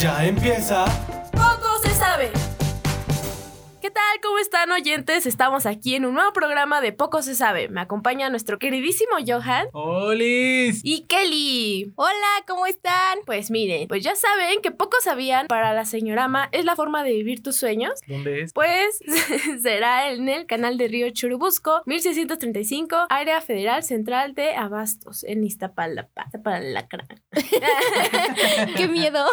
Ya empieza. Poco se sabe. ¿Qué tal? ¿Cómo están oyentes? Estamos aquí en un nuevo programa de Poco se sabe. Me acompaña nuestro queridísimo Johan ¡Olis! y Kelly. Hola, ¿cómo están? Pues miren, pues ya saben que pocos sabían, para la señorama es la forma de vivir tus sueños. ¿Dónde es? Pues será en el canal de Río Churubusco, 1635, área federal central de Abastos, en Iztapalapa. Iztapalacra. Qué miedo.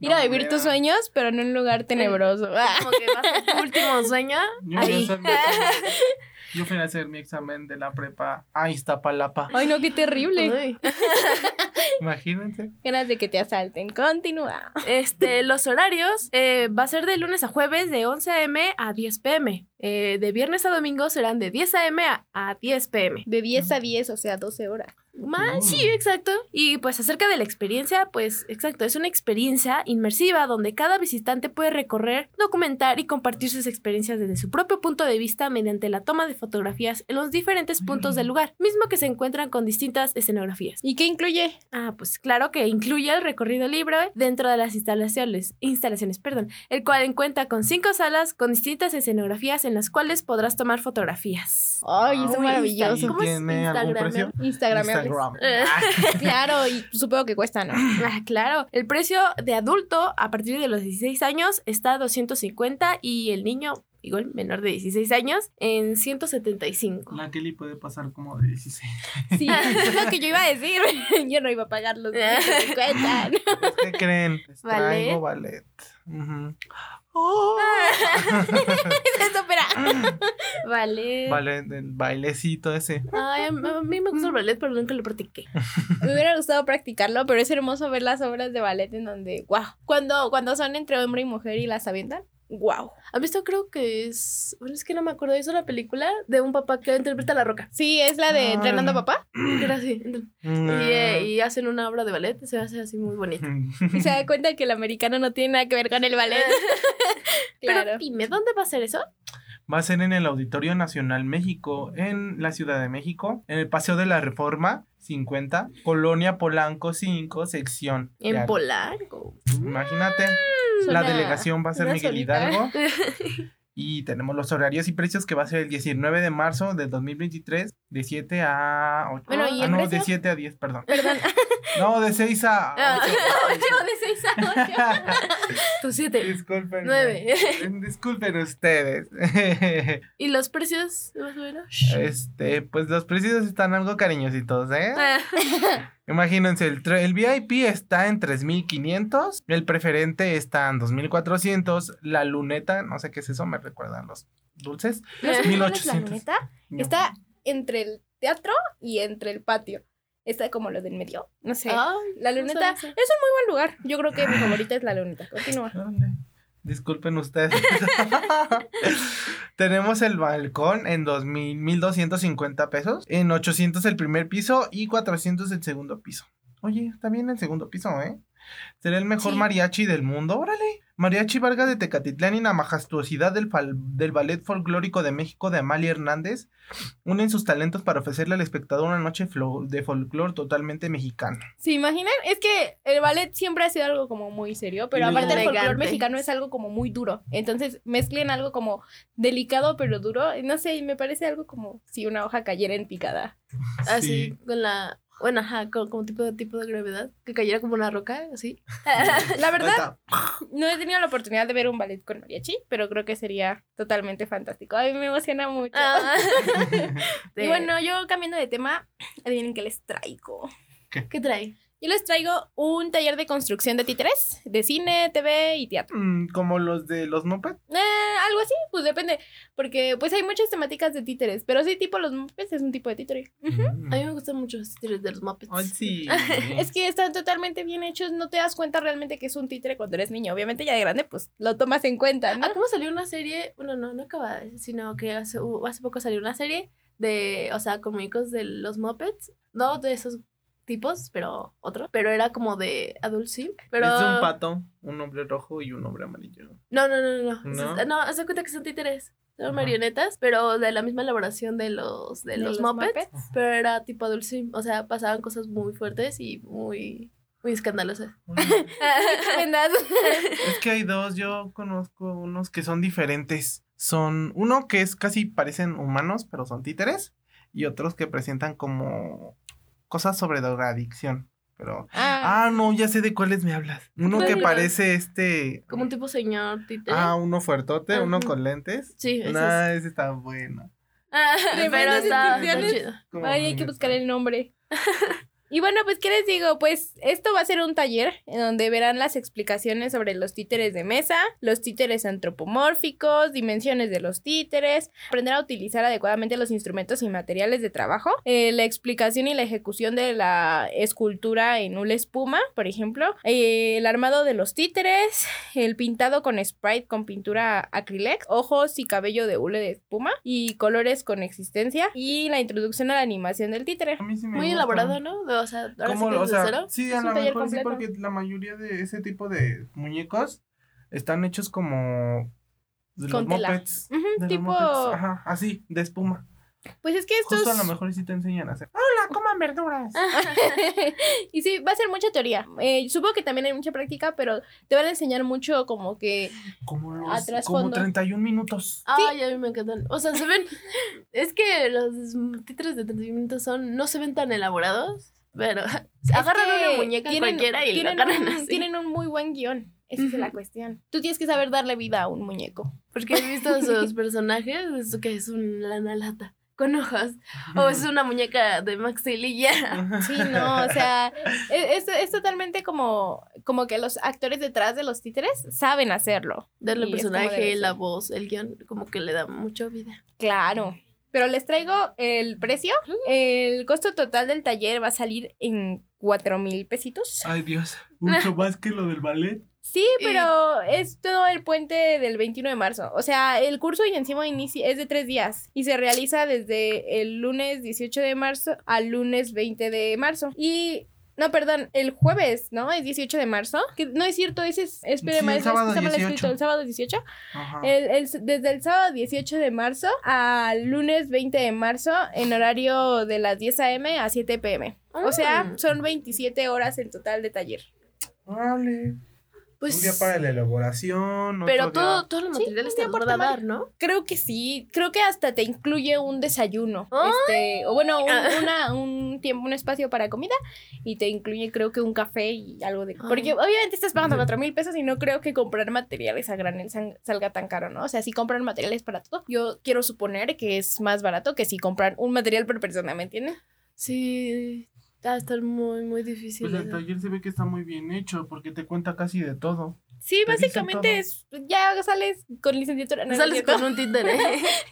Ir a No, vivir tus sueños, pero en un lugar tenebroso. Como que vas a tu último sueño. Yo Ahí. fui, a hacer mi examen, yo fui a hacer mi examen de la prepa a Iztapalapa. Ay, no, qué terrible. Uy. Imagínense. Ganas de que te asalten. Continúa. Este, los horarios eh, va a ser de lunes a jueves de 11 a.m. a 10 p.m. Eh, de viernes a domingo serán de 10 a.m. a, a 10 p.m. De 10 a 10, o sea, 12 horas. Mm. Sí, exacto. Y pues acerca de la experiencia, pues exacto, es una experiencia inmersiva donde cada visitante puede recorrer, documentar y compartir sus experiencias desde su propio punto de vista mediante la toma de fotografías en los diferentes puntos del lugar, mismo que se encuentran con distintas escenografías. ¿Y qué incluye? Ah, pues claro que incluye el recorrido libre dentro de las instalaciones, instalaciones, perdón, el cual cuenta con cinco salas con distintas escenografías en las cuales podrás tomar fotografías. Ay, eso es maravilloso. ¿Cómo es. Instagramables. Instagram. Eh. Claro, y supongo que cuesta, ¿no? Ah, claro. El precio de adulto a partir de los 16 años está a 250 y el niño, igual menor de 16 años, en 175. La Kelly puede pasar como de 16. Sí, es lo que yo iba a decir. Yo no iba a pagar los que me cuentan. ¿Qué creen? Les Ballet. traigo ballet. Ujú. Oh. Eso, espera. Vale. ballet, el bailecito ese. Ay, a mí a mí me gusta el ballet, pero nunca lo practiqué. Me hubiera gustado practicarlo, pero es hermoso ver las obras de ballet en donde, wow, cuando, cuando son entre hombre y mujer y las avientan, wow. ¿Has visto? Creo que es. Bueno, es que no me acuerdo. Es una película de un papá que interpreta a la roca. Sí, es la de Ah. Entrenando a Papá. Era así. Y, eh, y hacen una obra de ballet. Se hace así muy bonita. Y se da cuenta que el americano no tiene nada que ver con el ballet. claro. Pero dime, ¿dónde va a ser eso? Va a ser en el Auditorio Nacional México, en la Ciudad de México, en el Paseo de la Reforma 50, Colonia Polanco 5, sección. de En arte. Polanco. Imagínate, la Suena- delegación va a ser Miguel solita. Hidalgo. Y tenemos los horarios y precios que va a ser el 19 de marzo del 2023, de 7 a 8. Bueno, ¿y ah, no, precio? de 7 a 10, perdón. Perdón. No, de 6 a Ah, 8. no, de 6 a 8. Tu 7. Disculpen. Nueve. Disculpen ustedes. ¿Y los precios, más o menos? Este, pues los precios están algo cariñositos, ¿eh? Ah, Imagínense, el, el VIP está en 3500, el preferente está en 2400, la luneta, no sé qué es eso, me recuerdan los dulces. ¿No sé cuál es la 1800. luneta? No. Está entre el teatro y entre el patio. Está como lo del medio. No sé. ay, la no luneta es un muy buen lugar. Yo creo que mi favorita es la luneta. Continúa. Disculpen ustedes. Tenemos el balcón en 2000, 1250 pesos, en 800 el primer piso y 400 el segundo piso. Oye, está bien el segundo piso, ¿eh? Será el mejor Sí. mariachi del mundo, órale. Mariachi Vargas de Tecatitlán y la majestuosidad del, fal- del Ballet Folclórico de México de Amalia Hernández unen sus talentos para ofrecerle al espectador una noche de folclore totalmente mexicano. ¿Se imaginan? Es que el ballet siempre ha sido algo como muy serio, pero aparte el folclore mexicano es algo como muy duro. Entonces mezclen algo como delicado pero duro. y No sé, me parece algo como si una hoja cayera en picada. Así, Sí. con la. Bueno, ajá, con, como tipo de tipo de gravedad. Que cayera como una roca, así. La verdad, no he tenido la oportunidad de ver un ballet con mariachi, pero creo que sería totalmente fantástico. A mí me emociona mucho. Ah. Y bueno, yo cambiando de tema, adivinen qué les traigo. ¿Qué trae? Yo les traigo un taller de construcción de títeres, de cine, TV y teatro. Mm, Como los de los Muppets. Eh, algo así, pues depende, porque pues hay muchas temáticas de títeres, pero sí, tipo los Muppets es un tipo de títere. Mm. A mí me gustan mucho los títulos de los Muppets. Ay, sí. Es que están totalmente bien hechos, no te das cuenta realmente que es un títere cuando eres niño. Obviamente ya de grande, pues lo tomas en cuenta, ¿no? Ah, ¿cómo salió una serie? Bueno, no, no acaba, sino que hace, hubo- hace poco salió una serie de, o sea, cómicos de los Muppets. No de esos tipos, pero otro. Pero era como de Adult Swim. Pero... Es de un pato, un hombre rojo y un hombre amarillo. No, no, no, no. ¿No? No, no haz de cuenta que son títeres. Son Ajá. marionetas, pero de la misma elaboración de los, de ¿De los, los Muppets, Muppets? Pero era tipo Adult Swim. O sea, pasaban cosas muy fuertes y muy Muy escandalosa. Es que hay dos, yo conozco unos que son diferentes. Son uno que es casi parecen humanos, pero son títeres, y otros que presentan como cosas sobre drogadicción. Pero Ah, ah, no, ya sé de cuáles me hablas. Uno que parece este Como un tipo señor títere. Ah, uno fuertote, uno con lentes. Sí, ese Nah, ese está bueno. Ah, pero está, está descripciones. chido. Ay, hay que buscar el nombre. Y bueno, pues, ¿qué les digo? Pues esto va a ser un taller en donde verán las explicaciones sobre los títeres de mesa, los títeres antropomórficos, dimensiones de los títeres, aprender a utilizar adecuadamente los instrumentos y materiales de trabajo, eh, la explicación y la ejecución de la escultura en hula espuma, por ejemplo, eh, el armado de los títeres, el pintado con sprite con pintura acrylic, ojos y cabello de hule de espuma y colores con existencia y la introducción a la animación del títere. A mí sí me Muy gusta. elaborado, ¿no? O sea, ahora sí ¿Cómo que lo- o sea, cero. sí, a lo mejor sí, porque la mayoría de ese tipo de muñecos están hechos como de Con los tela. mopeds. Ujú, de los tipo- mopeds, Ajá, así, de espuma. Pues es que estos... Justo a lo mejor sí te enseñan a hacer. Hola, coman verduras. y sí, va a ser mucha teoría. Eh, supongo que también hay mucha práctica, pero te van a enseñar mucho como que... Como los Atrás, como fondo. 31 minutos. Ay, a mí me encantan. O sea, se ven. es que los títeres de 31 minutos son. No se ven tan elaborados, pero. agarran una muñeca cualquiera y la tienen agarran así. tienen un muy buen guion. Esa es la cuestión. Tú tienes que saber darle vida a un muñeco. Porque he visto sus personajes, es que es un lana lata con ojos. O es una muñeca de Max Steel y ya. Sí, no, o sea, es, es- es totalmente como, como que los actores detrás de los títeres saben hacerlo. Darle Y el personaje, la voz, el guion, como que le da mucho vida. Claro. Pero les traigo el precio. El costo total del taller va a salir en cuatro mil pesitos. Ay, Dios. Mucho más que lo del ballet. Sí, pero es todo el puente del 21 de marzo. O sea, el curso y encima inicia, es de tres días y se realiza desde el lunes 18 de marzo al lunes 20 de marzo. Y... No, perdón, el jueves, ¿no? Es 18 de marzo. Que no es cierto, ese es... Espere, Sí, el es que sábado está mal 18. escrito. El sábado 18. Ajá. El, el- desde el sábado 18 de marzo al lunes 20 de marzo en horario de las 10 a.m. a 7 p.m. O sea, son 27 horas en total de taller. Vale. Pues. un día para la elaboración. otro Pero día- todo, todos los Sí, materiales un te van a dar, ¿no? Creo que sí, creo que hasta te incluye un desayuno, ¡Ay! este, o bueno, un, Ah. una, un tiempo, un espacio para comida y te incluye creo que un café y algo de... Ay. Porque obviamente estás pagando cuatro mil pesos y no creo que comprar materiales a granel salga tan caro, ¿no? O sea, si compran materiales para todo, yo quiero suponer que es más barato que si compran un material por persona, ¿me entiendes? Sí. Va a estar muy, muy difícil. Pues el taller se ve que está muy bien hecho porque te cuenta casi de todo. Sí, básicamente es, ya sales con licenciatura. no, Sales con un títere.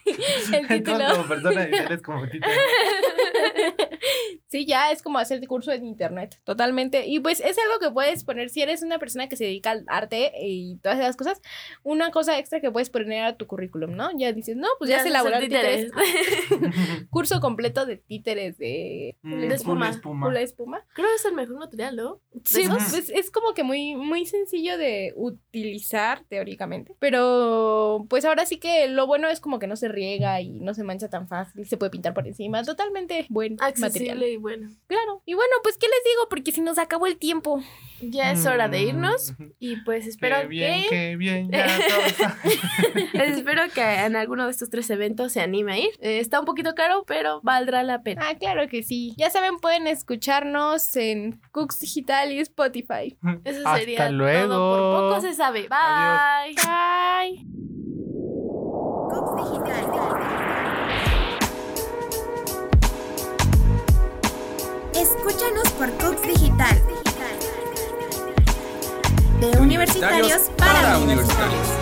el título. Entras como persona y eres como títere. Sí, ya es como hacer el curso en internet, totalmente. Y pues es algo que puedes poner, si eres una persona que se dedica al arte y todas esas cosas, una cosa extra que puedes poner a tu currículum, ¿no? Ya dices, no, pues ya, sé sé elaborar hacer títeres. títeres. Curso completo de títeres de Mm, De espuma. espuma. hula espuma. Creo que es el mejor material, ¿no? Sí, esos? pues, es como que muy, muy sencillo de utilizar teóricamente. Pero pues ahora sí que lo bueno es como que no se riega y no se mancha tan fácil, se puede pintar por encima. Totalmente buen material. Accesible bueno. Claro. Y bueno, pues, ¿qué les digo? Porque se nos acabó el tiempo. Ya es hora de irnos. Mm, Y pues espero Qué bien, que. qué bien. Ya todo está- espero que en alguno de estos tres eventos se anime a ir. Eh, está un poquito caro, pero valdrá la pena. Ah, claro que sí. Ya saben, pueden escucharnos en Cooks Digital y Spotify. Eso Hasta sería luego. todo. Por poco se sabe. Bye. Bye. Cooks Digital. Escúchanos por Cooks Digital. De universitarios para universitarios.